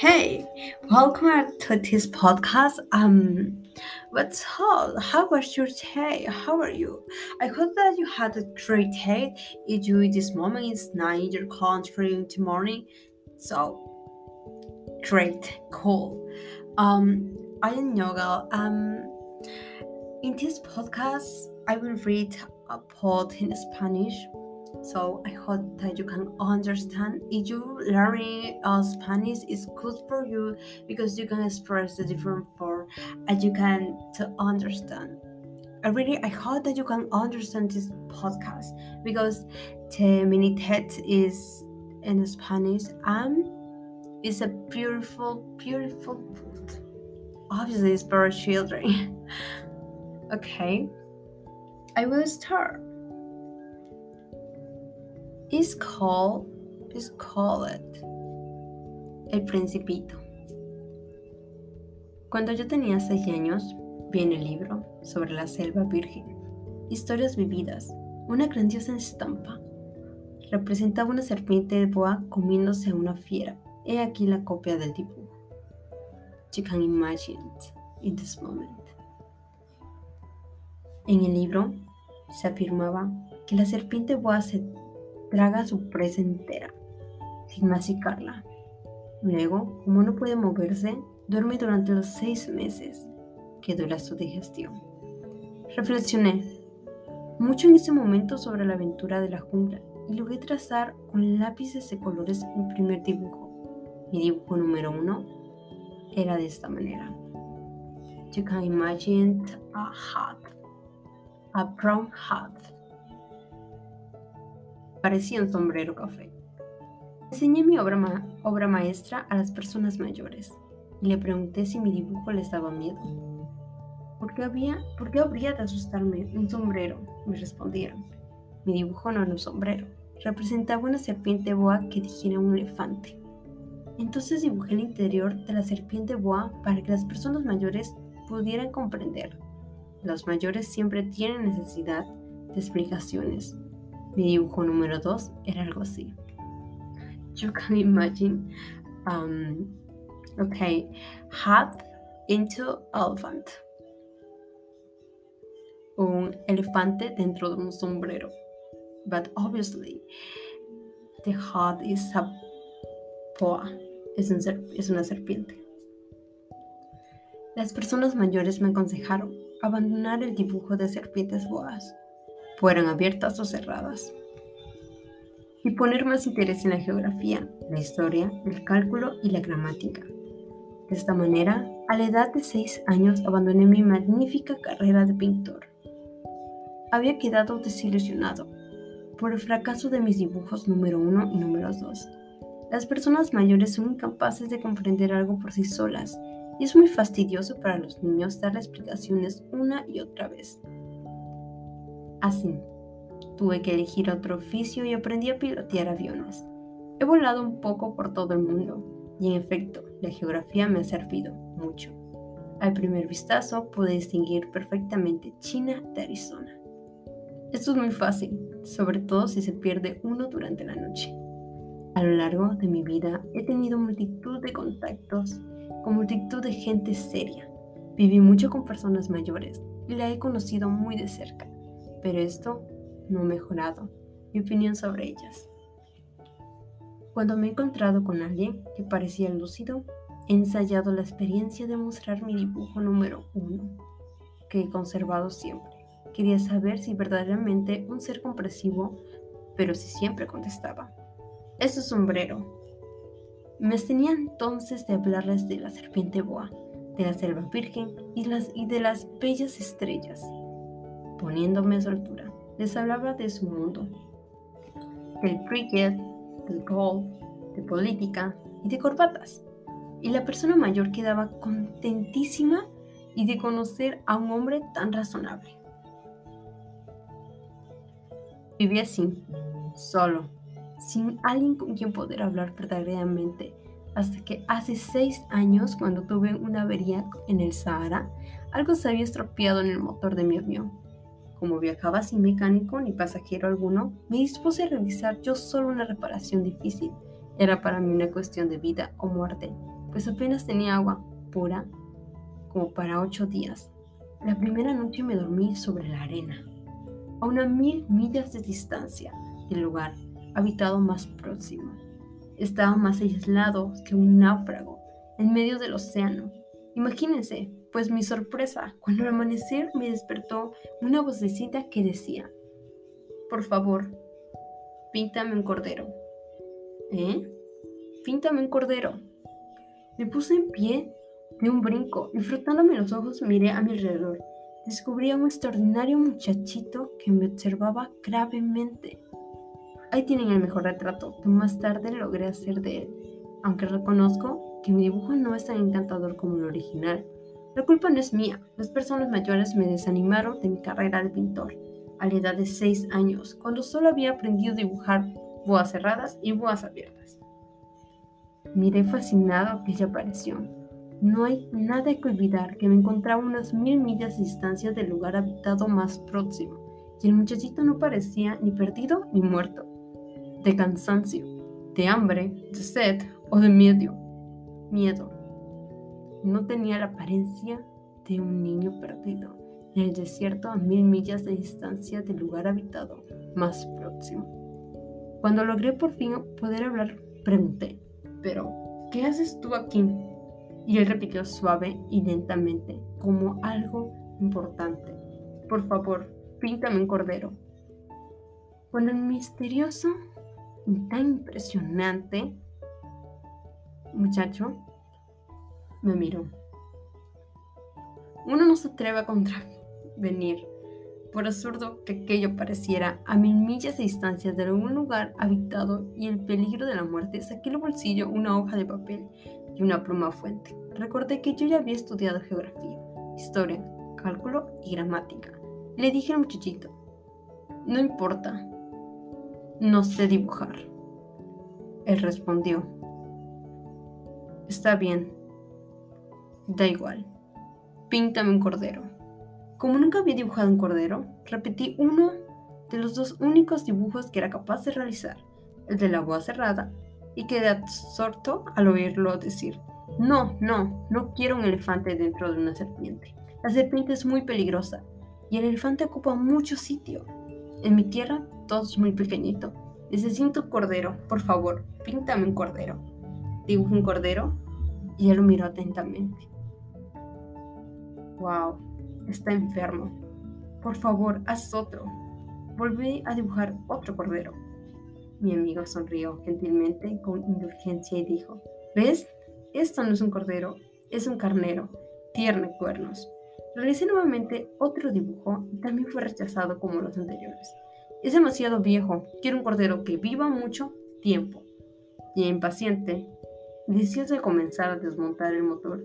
Hey, welcome to this podcast. Um, what's up? How was your day? How are you? I hope that you had a great day. If you this moment is nine in your country in the morning, so great, cool. Um, I am Yoga. Um, in this podcast, I will read a poem in Spanish so I hope that you can understand. If you learning uh, Spanish is good for you because you can express the different form and you can to understand. I really I hope that you can understand this podcast because the mini text is in Spanish and it's a beautiful, beautiful book. Obviously, it's for children. okay, I will start. Is called, is called El Principito. Cuando yo tenía seis años, vi en el libro sobre la selva virgen, historias vividas, una grandiosa estampa. Representaba una serpiente de boa comiéndose a una fiera. He aquí la copia del dibujo. You can imagine it in this moment. En el libro se afirmaba que la serpiente boa se traga su presa entera, sin masicarla. Luego, como no puede moverse, duerme durante los seis meses que dura su digestión. Reflexioné mucho en ese momento sobre la aventura de la jungla y logré trazar con lápices de colores mi primer dibujo. Mi dibujo número uno era de esta manera. You can imagine a hat, a brown hat parecía un sombrero café. Enseñé mi obra, maestra a las personas mayores y le pregunté si mi dibujo les daba miedo. ¿Por qué, había, ¿Por qué habría de asustarme un sombrero? Me respondieron. Mi dibujo no era un sombrero, representaba una serpiente boa que dijera un elefante. Entonces dibujé el interior de la serpiente boa para que las personas mayores pudieran comprender. Los mayores siempre tienen necesidad de explicaciones mi dibujo número 2 era algo así. You can imagine, um, okay, hat into elephant. Un elefante dentro de un sombrero. But obviously, the hat is a poa. Es, es una serpiente. Las personas mayores me aconsejaron abandonar el dibujo de serpientes boas fueran abiertas o cerradas. Y poner más interés en la geografía, la historia, el cálculo y la gramática. De esta manera, a la edad de seis años abandoné mi magnífica carrera de pintor. Había quedado desilusionado por el fracaso de mis dibujos número uno y número dos. Las personas mayores son incapaces de comprender algo por sí solas y es muy fastidioso para los niños dar explicaciones una y otra vez. Así, tuve que elegir otro oficio y aprendí a pilotear aviones. He volado un poco por todo el mundo y en efecto, la geografía me ha servido mucho. Al primer vistazo pude distinguir perfectamente China de Arizona. Esto es muy fácil, sobre todo si se pierde uno durante la noche. A lo largo de mi vida he tenido multitud de contactos con multitud de gente seria. Viví mucho con personas mayores y la he conocido muy de cerca pero esto no ha mejorado mi opinión sobre ellas. Cuando me he encontrado con alguien que parecía lúcido, he ensayado la experiencia de mostrar mi dibujo número uno, que he conservado siempre. Quería saber si verdaderamente un ser compresivo, pero si siempre contestaba. Es su sombrero. Me tenía entonces de hablarles de la serpiente boa, de la selva virgen y, las, y de las bellas estrellas poniéndome a su altura. Les hablaba de su mundo, del cricket, del golf, de política y de corbatas. Y la persona mayor quedaba contentísima y de conocer a un hombre tan razonable. Vivía así, solo, sin alguien con quien poder hablar verdaderamente, hasta que hace seis años, cuando tuve una avería en el Sahara, algo se había estropeado en el motor de mi avión como viajaba sin mecánico ni pasajero alguno, me dispuse a realizar yo solo una reparación difícil. Era para mí una cuestión de vida o muerte. pues apenas tenía agua pura como para ocho días. La primera noche me dormí sobre la arena, a unas mil millas de distancia del lugar habitado más próximo. Estaba más aislado que un náufrago en medio del océano. Imagínense, pues mi sorpresa, cuando al amanecer me despertó una vocecita que decía, por favor, píntame un cordero. ¿Eh? Píntame un cordero. Me puse en pie de un brinco y frotándome los ojos miré a mi alrededor. Descubrí a un extraordinario muchachito que me observaba gravemente. Ahí tienen el mejor retrato que más tarde logré hacer de él, aunque reconozco que mi dibujo no es tan encantador como el original. La culpa no es mía, las personas mayores me desanimaron de mi carrera de pintor a la edad de 6 años, cuando solo había aprendido a dibujar boas cerradas y boas abiertas. Miré fascinado aquella aparición. No hay nada que olvidar que me encontraba unas mil millas de distancia del lugar habitado más próximo, y el muchachito no parecía ni perdido ni muerto de cansancio, de hambre, de sed o de miedo. Miedo. No tenía la apariencia de un niño perdido en el desierto a mil millas de distancia del lugar habitado más próximo. Cuando logré por fin poder hablar, pregunté, pero, ¿qué haces tú aquí? Y él repitió suave y lentamente, como algo importante. Por favor, píntame un cordero. Cuando el misterioso tan impresionante muchacho me miró. Uno no se atreve a contravenir, por absurdo que aquello pareciera, a mil millas de distancia de algún lugar habitado y el peligro de la muerte, saqué del bolsillo una hoja de papel y una pluma fuente. Recordé que yo ya había estudiado geografía, historia, cálculo y gramática. Le dije al muchachito, no importa, no sé dibujar. Él respondió, está bien, da igual, píntame un cordero. Como nunca había dibujado un cordero, repetí uno de los dos únicos dibujos que era capaz de realizar, el de la boa cerrada, y quedé absorto al oírlo decir, no, no, no quiero un elefante dentro de una serpiente. La serpiente es muy peligrosa y el elefante ocupa mucho sitio. En mi tierra todo es muy pequeñito. Necesito un cordero, por favor, píntame un cordero. Dibujo un cordero y él lo miró atentamente. Wow, está enfermo. Por favor, haz otro. Volví a dibujar otro cordero. Mi amigo sonrió gentilmente con indulgencia y dijo, ¿ves? Esto no es un cordero, es un carnero. Tierne cuernos. Realicé nuevamente otro dibujo y también fue rechazado como los anteriores. Es demasiado viejo, quiero un cordero que viva mucho tiempo. Y impaciente, deseoso de comenzar a desmontar el motor,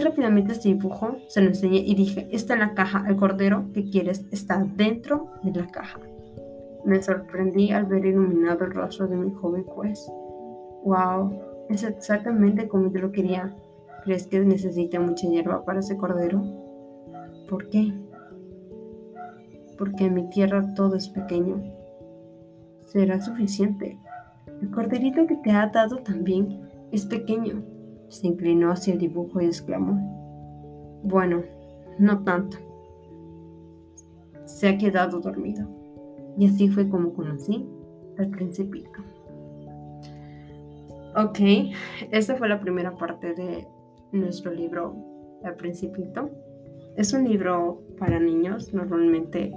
rápidamente este dibujo, se lo enseñé y dije, está en la caja, el cordero que quieres está dentro de la caja. Me sorprendí al ver iluminado el rostro de mi joven juez. ¡Wow! Es exactamente como yo lo quería. ¿Crees que necesita mucha hierba para ese cordero? ¿Por qué? Porque en mi tierra todo es pequeño. Será suficiente. El corderito que te ha dado también es pequeño. Se inclinó hacia el dibujo y exclamó. Bueno, no tanto. Se ha quedado dormido. Y así fue como conocí al principito. Ok, esta fue la primera parte de nuestro libro El Principito. Es un libro para niños, normalmente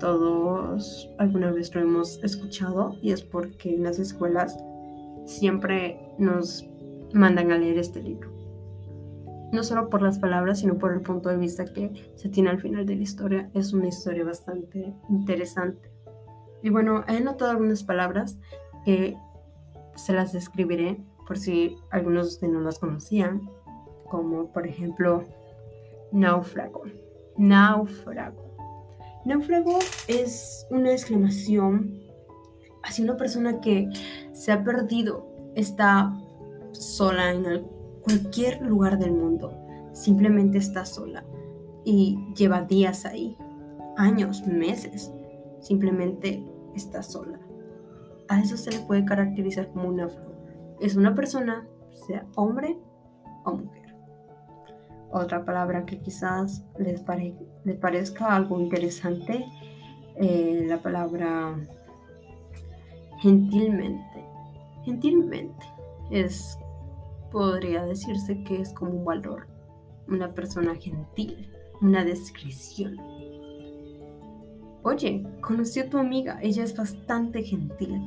todos alguna vez lo hemos escuchado y es porque en las escuelas siempre nos mandan a leer este libro. No solo por las palabras, sino por el punto de vista que se tiene al final de la historia. Es una historia bastante interesante. Y bueno, he notado algunas palabras que se las describiré por si algunos de ustedes no las conocían, como por ejemplo náufrago. Náufrago. Náufrago es una exclamación hacia una persona que se ha perdido, está sola en cualquier lugar del mundo, simplemente está sola y lleva días ahí, años, meses, simplemente está sola. A eso se le puede caracterizar como un náufrago. Es una persona, sea hombre o mujer. Otra palabra que quizás les, parezca algo interesante, eh, la palabra gentilmente. Gentilmente es, podría decirse que es como un valor, una persona gentil, una descripción. Oye, conocí a tu amiga, ella es bastante gentil,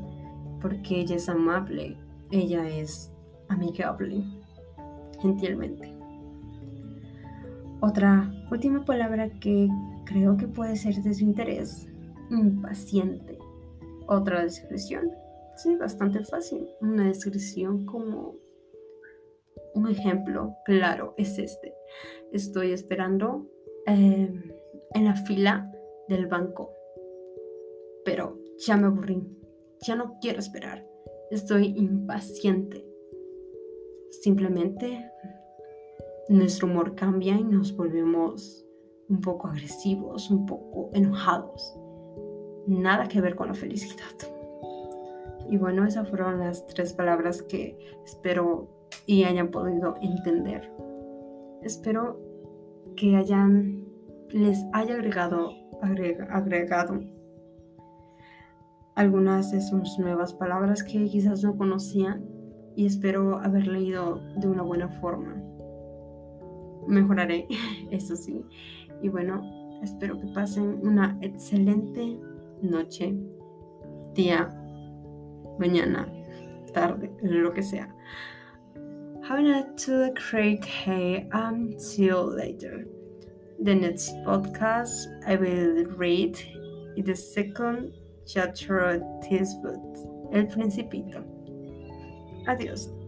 porque ella es amable, ella es amigable, gentilmente. Otra última palabra que creo que puede ser de su interés, impaciente. Otra descripción, sí, bastante fácil. Una descripción como un ejemplo claro es este. Estoy esperando em, en la fila del banco, pero ya me aburrí, ya no quiero esperar, estoy impaciente. Simplemente nuestro humor cambia y nos volvemos un poco agresivos, un poco enojados nada que ver con la felicidad. Y bueno, esas fueron las tres palabras que espero y hayan podido entender. Espero que hayan les haya agregado agregado algunas de sus nuevas palabras que quizás no conocían y espero haber leído de una buena forma. Mejoraré, eso sí. Y bueno, espero que pasen una excelente noche, día, mañana, tarde, lo que sea. Have a great day. Until later. The next podcast I will read is the second chapter of this book, El Principito. Adiós.